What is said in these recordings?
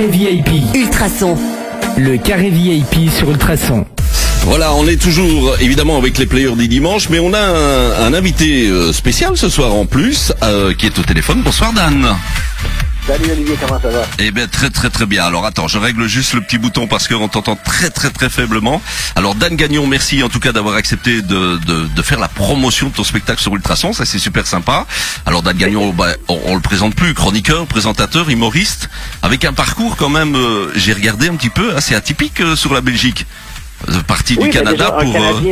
carré VIP. Ultrason. Le carré VIP sur Ultrason. Voilà, on est toujours évidemment avec les players du dimanche, mais on a un, un invité euh, spécial ce soir en plus, euh, qui est au téléphone. Bonsoir Dan. Salut Olivier, comment ça va? Eh bien très très très bien. Alors attends, je règle juste le petit bouton parce qu'on t'entend très très très faiblement. Alors Dan Gagnon, merci en tout cas d'avoir accepté de, de, de faire la promotion de ton spectacle sur Ultrason, ça c'est super sympa. Alors Dan Gagnon, bah, on, on le présente plus, chroniqueur, présentateur, humoriste, avec un parcours quand même, euh, j'ai regardé un petit peu, assez atypique euh, sur la Belgique. Euh, Parti Oui, du Canada déjà, pour...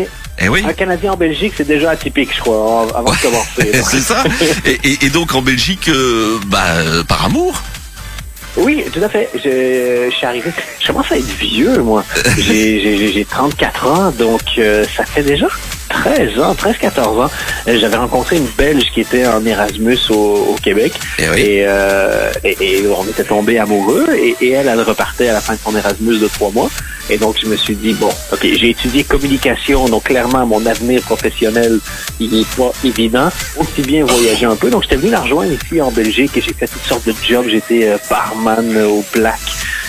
eh oui. un Canadien en Belgique, c'est déjà atypique, je crois, avant de commencer. c'est ça. Et, et- et donc en Belgique, euh, bah, euh, par amour. Oui, tout à fait. Je, je suis arrivé. Je commence à être vieux, moi. J'ai 34 ans, donc euh, ça fait déjà 13 ans, 13-14 ans. Euh, J'avais rencontré une Belge qui était en Erasmus au, au Québec. Eh oui. Et, euh, et, et on était tombés amoureux. Et, elle, elle repartait à la fin de son Erasmus de trois mois. Et donc, je me suis dit, bon, OK, j'ai étudié communication, donc clairement, mon avenir professionnel, il n'est pas évident. Aussi bien voyager un peu. Donc, j'étais venu la rejoindre ici en Belgique et j'ai fait toutes sortes de jobs. J'étais euh, barman au Black.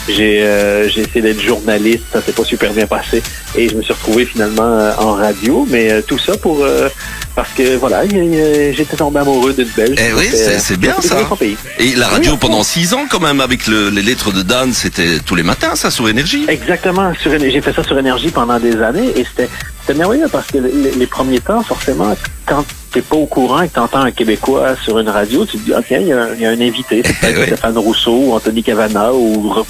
J'ai euh, j'ai essayé d'être journaliste, ça s'est pas super bien passé. Et je me suis retrouvé finalement euh, en radio. Mais euh, tout ça pour... euh, parce que, voilà, j'étais tombé amoureux d'une Belge. Eh oui, c'est- euh, bien, ça. pays. Et la radio Oui, pendant six ans quand même avec le- les lettres de Dan, c'était tous les matins ça sur énergie. Exactement. Sur J'ai fait ça sur énergie pendant des années et c'était c'était merveilleux parce que les, les premiers temps, forcément, quand t'es pas au courant et que t'entends un Québécois sur une radio, tu te dis, ah tiens, il y, a un- il y a un invité, c'est peut-être Oui. Stéphane Rousseau ou Anthony Cavana ou Rob.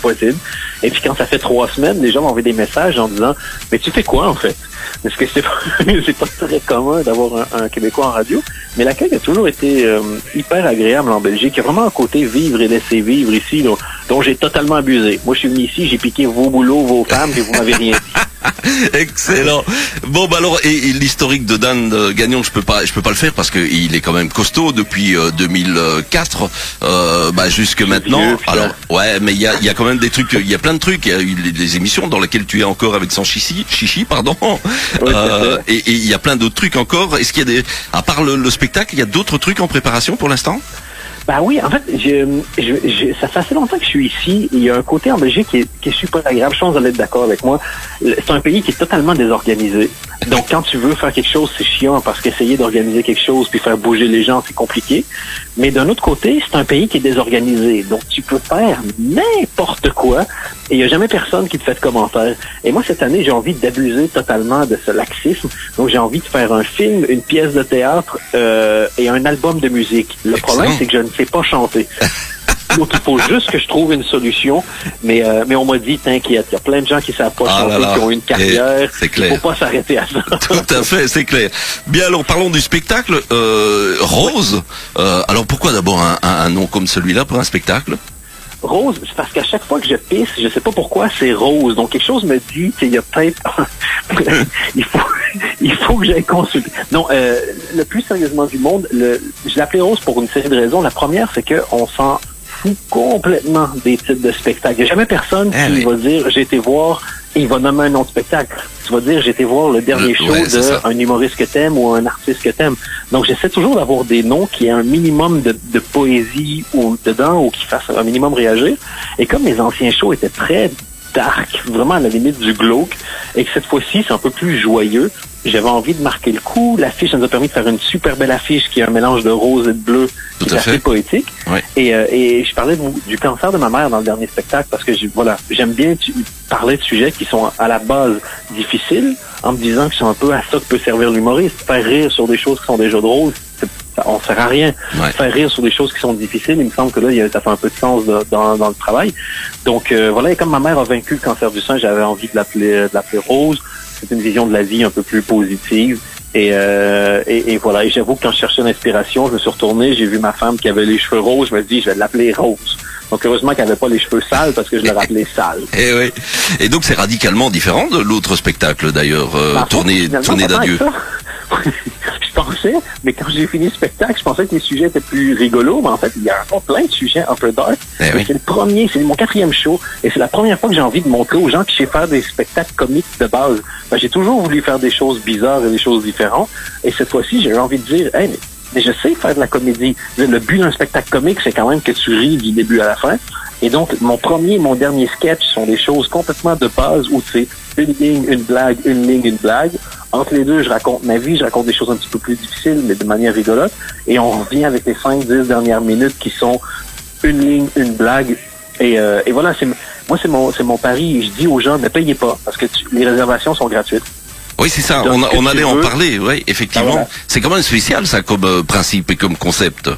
Et puis quand ça fait trois semaines, les gens m'envoient des messages en disant, mais tu fais quoi en fait? Parce que c'est pas, pas très commun d'avoir un, un Québécois en radio. Mais l'accueil a toujours été euh, hyper agréable en Belgique. Il y a vraiment un côté vivre et laisser vivre ici dont, dont j'ai totalement abusé. Moi, je suis venu ici, j'ai piqué vos boulots, vos femmes, et vous m'avez rien dit. Excellent. Bon bah alors et, et l'historique de Dan euh, Gagnon, je peux pas, je peux pas le faire parce que il est quand même costaud depuis euh, 2004 euh, bah jusque maintenant. vieux, alors ouais, mais il y a, il y a quand même des trucs, il y a plein de trucs. Il y a eu des, émissions dans lesquelles tu es encore avec son chichi, chichi pardon. Euh, et et il y a plein d'autres trucs encore. Est-ce qu'il y a des, à part le, le spectacle, il y a d'autres trucs en préparation pour l'instant? Ben oui, en fait, je, je, je- ça fait assez longtemps que je suis ici. Il y a un côté en Belgique qui est, qui est super agréable. Je pense que vous allez être d'accord avec moi. C'est un pays qui est totalement désorganisé. Donc, quand tu veux faire quelque chose, c'est chiant parce qu'essayer d'organiser quelque chose puis faire bouger les gens, c'est compliqué. Mais d'un autre côté, c'est un pays qui est désorganisé. Donc, tu peux faire n'importe quoi et il n'y a jamais personne qui te fait de commentaires. Et moi, cette année, j'ai envie d'abuser totalement de ce laxisme. Donc, j'ai envie de faire un film, une pièce de théâtre euh, et un album de musique. Le problème, c'est que je ne sais pas chanter. Donc, il faut juste que je trouve une solution. Mais, euh, mais on m'a dit, t'inquiète, il y a plein de gens qui savent pas Ah chanter, là là. qui ont une carrière. C'est clair. Il faut pas s'arrêter à ça. Tout à fait, c'est clair. Bien alors parlons du spectacle euh, Rose. Euh, alors pourquoi d'abord un, un- un nom comme celui-là pour un spectacle? Rose, c'est parce qu'à chaque fois que je pisse, je sais pas pourquoi, c'est rose. Donc quelque chose me dit qu'il y a peut-être... il faut il faut que j'aille consulter. Non, euh, le plus sérieusement du monde, le, je l'ai appelé rose pour une série de raisons. La première, c'est qu'on s'en complètement des titres de spectacle. Il n'y a jamais personne Eh qui oui. va dire j'ai été voir et il va nommer un nom de spectacle. Tu vas dire j'ai été voir le dernier show ouais, d'un humoriste que t'aimes ou un artiste que t'aimes. Donc j'essaie toujours d'avoir des noms qui aient un minimum de, de poésie ou dedans ou qui fassent un minimum réagir. Et comme mes anciens shows étaient très dark, vraiment à la limite du glauque, et que cette fois-ci c'est un peu plus joyeux, j'avais envie de marquer le coup. L'affiche nous a permis de faire une super belle affiche qui est un mélange de rose et de bleu, Tout qui est assez fait. poétique. Et, euh, et je parlais de- du cancer de ma mère dans le dernier spectacle parce que voilà, j'aime bien tu- parler de sujets qui sont à la base difficiles en me disant que c'est un peu à ça que peut servir l'humoriste. Faire rire sur des choses qui sont déjà drôles, on sert à rien. Ouais. Faire rire sur des choses qui sont difficiles, il me semble que là, ça fait un peu de sens de- dans, dans le travail. Donc euh, voilà, et comme ma mère a vaincu le cancer du sein, j'avais envie de l'appeler de l'appeler Rose. C'est une vision de la vie un peu plus positive. Et, euh, et, et voilà, et j'avoue que quand je cherchais l'inspiration, je me suis retourné, j'ai vu ma femme qui avait les cheveux roses, je me suis dit, je vais l'appeler Rose. Donc heureusement qu'elle n'avait pas les cheveux sales parce que je l'ai rappelé sale. Et oui. Et donc c'est radicalement différent de l'autre spectacle d'ailleurs, euh, pas tant d'adieu. pensais, mais quand j'ai fini le spectacle, je pensais que les sujets étaient plus rigolos, mais en fait, il y a encore plein de sujets un peu dark. Eh oui. C'est le premier, c'est mon quatrième show, et c'est la première fois que j'ai envie de montrer aux gens que je sais faire des spectacles comiques de base. Ben, j'ai toujours voulu faire des choses bizarres et des choses différentes, et cette fois-ci, j'ai eu envie de dire, hey, mais, mais je sais faire de la comédie. Le but d'un spectacle comique, c'est quand même que tu ris du début à la fin. Et donc, mon premier et mon dernier sketch sont des choses complètement de base où c'est une ligne, une blague, une ligne, une blague. Entre les deux, je raconte ma vie, je raconte des choses un petit peu plus difficiles, mais de manière rigolote. Et on revient avec les 5-10 dernières minutes qui sont une ligne, une blague. Et, euh, et voilà, c'est moi, c'est mon, c'est mon pari. Je dis aux gens, ne payez pas, parce que tu- les réservations sont gratuites. Oui, c'est ça. Donc, On, on allait en parler. Oui, effectivement. Ah, voilà. C'est quand même spécial ça comme euh, principe et comme concept.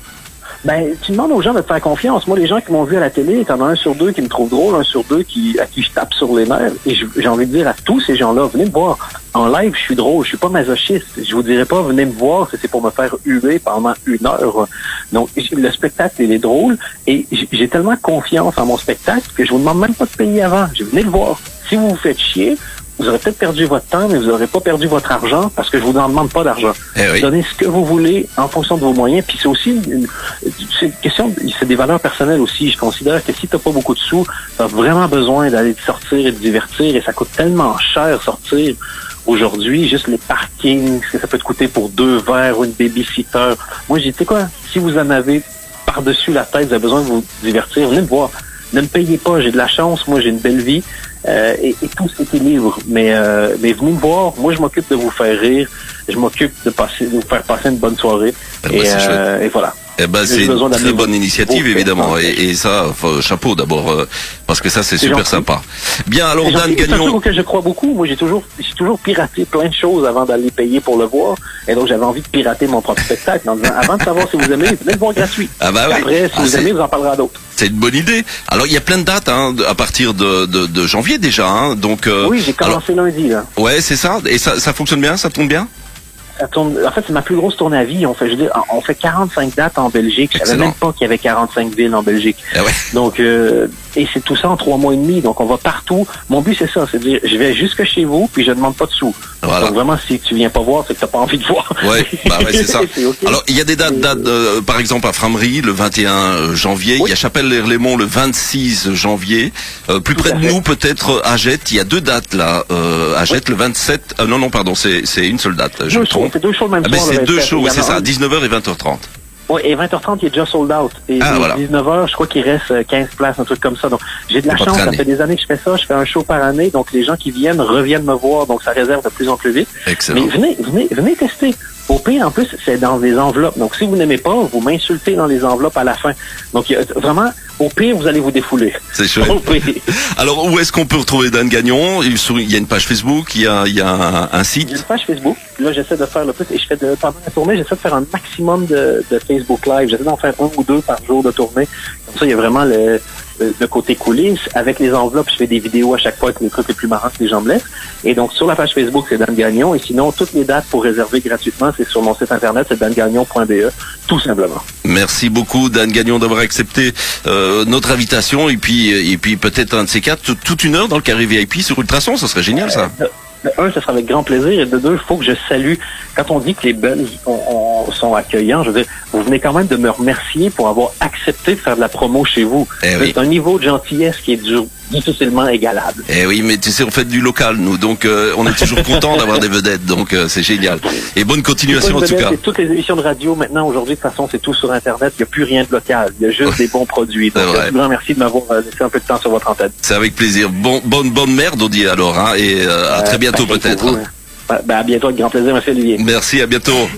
Ben, tu demandes aux gens de te faire confiance. Moi, les gens qui m'ont vu à la télé, t'en as un sur deux qui me trouve drôle, un sur deux qui, à qui je tape sur les nerfs. Et j'ai envie de dire à tous ces gens-là, venez me voir. En live, je suis drôle, je suis pas masochiste. Je vous dirais pas, venez me voir si c'est pour me faire huer pendant une heure. Donc, le spectacle, il est drôle. Et j'ai tellement confiance en mon spectacle que je vous demande même pas de payer avant. Je venez le voir. Si vous vous faites chier, vous aurez peut-être perdu votre temps, mais vous n'aurez pas perdu votre argent parce que je vous en demande pas d'argent. Eh oui. Donnez ce que vous voulez en fonction de vos moyens. Puis c'est aussi une, une question, c'est des valeurs personnelles aussi. Je considère que si t'as pas beaucoup de sous, t'as vraiment besoin d'aller te sortir et te divertir et ça coûte tellement cher sortir. Aujourd'hui, juste les parkings, ce que ça peut te coûter pour deux verres ou une babysitter. Moi, j'ai dit, tu sais quoi, si vous en avez par-dessus la tête, vous avez besoin de vous divertir, venez me voir. Ne me payez pas, j'ai de la chance, moi j'ai une belle vie euh, et, et tout s'équilibre. Mais, euh, mais venez me voir, moi je m'occupe de vous faire rire, je m'occupe de, passer, de vous faire passer une bonne soirée. Ben, et, euh, et voilà. Eh ben, c'est une très bonne initiative, évidemment. faits. Et, et ça, enfin, chapeau d'abord, euh, parce que ça, c'est super gentil. sympa. Bien, alors, Dan gentil, C'est un truc Gagnon. auquel je crois beaucoup. Moi, j'ai toujours, j'ai toujours piraté plein de choses avant d'aller payer pour le voir. Et donc, j'avais envie de pirater mon propre spectacle en disant, avant de savoir si vous aimez, venez le voir gratuit. Ah bah oui. Après, si Ah, vous aimez, vous en parlerez à d'autres. C'est une bonne idée. Alors, il y a plein de dates hein, à partir de, de, de janvier déjà. Hein, donc, euh, Oui, j'ai alors, commencé lundi, là. ouais, c'est ça. Et ça, ça fonctionne bien, ça tourne bien? Ça tourne- en fait, c'est ma plus grosse tournée à vie. On fait, je dire, on fait 45 dates en Belgique. Je savais même pas qu'il y avait 45 villes en Belgique. Eh ouais. Donc, euh, et c'est tout ça en trois mois et demi. Donc, on va partout. Mon but, c'est ça. C'est de dire, je vais jusque chez vous, puis je demande pas de sous. Voilà. Donc, vraiment, si tu viens pas voir, c'est que t'as pas envie de voir. Ouais, bah ouais, c'est ça. Alors, il y a des dates, dates euh, par exemple à Framery le 21 janvier, il y a Chapelle-l'Erlémont le 26 janvier, Euh, plus Tout près de fait. nous peut-être à Jette, il y a deux dates là, euh, à Jette le 27, euh, non non pardon, c'est une seule date, je me trompe. C'est deux shows le même Ah soir. c'est deux 27. shows, oui, c'est ça, un- 19h et 20h30. Oui, et 20h30, il est déjà sold out. Et Ah, et voilà. 19h, je crois qu'il reste euh, 15 places, un truc comme ça. Donc, j'ai de la chance. Ça fait des années que je fais ça. Je fais un show par année. Donc, les gens qui viennent reviennent me voir. Donc, ça réserve de plus en plus vite. Excellent. Mais venez, venez, venez tester. Au pire, en plus, c'est dans des enveloppes. Donc, si vous n'aimez pas, vous m'insultez dans les enveloppes à la fin. Donc, vraiment, au pire, vous allez vous défouler. C'est chouette. Pire. Alors où est-ce qu'on peut retrouver Dan Gagnon? Il y a une page Facebook, il y a, il y a un, un une site. page Facebook. Là, j'essaie de faire le plus. Et je fais de, pendant la tournée, j'essaie de faire un maximum de, de Facebook Live. J'essaie d'en faire un ou deux par jour de tournée. Comme ça, il y a vraiment le, le, le côté coulisses. Avec les enveloppes, je fais des vidéos à chaque fois avec les trucs les plus marrants que les gens me laissent. Et donc, sur la page Facebook, c'est Dan Gagnon. Et sinon, toutes les dates pour réserver gratuitement, c'est sur mon site internet, c'est dangagnon.be, tout simplement. Merci beaucoup Dan Gagnon d'avoir accepté euh, notre invitation et puis et puis peut-être un de ces quatre tout- toute une heure dans le carré VIP sur Ultrason, ça serait génial ça. De, de un, ce sera avec grand plaisir. Et de deux, il faut que je salue. Quand on dit que les Belges on- on- sont accueillants, je veux dire, vous venez quand même de me remercier pour avoir accepté de faire de la promo chez vous. Eh oui. C'est un niveau de gentillesse qui est dur- difficilement égalable. Eh oui, mais tu sais, on fait du local nous, donc euh, on est toujours content d'avoir des vedettes, donc euh, c'est génial. Et bonne continuation en tout cas. toutes les émissions de radio maintenant, aujourd'hui, de toute façon, c'est tout sur Internet. Il n'y a plus rien de local. Il y a juste des bons produits. Donc, un grand merci de m'avoir euh, laissé un peu de temps sur votre antenne. C'est avec plaisir. Bon, bonne bonne merde, on dit alors, hein, et euh, à très Euh, bientôt pareil pour peut-être. Ben, ben, à bientôt, avec grand plaisir. Merci, Olivier. Merci, à bientôt.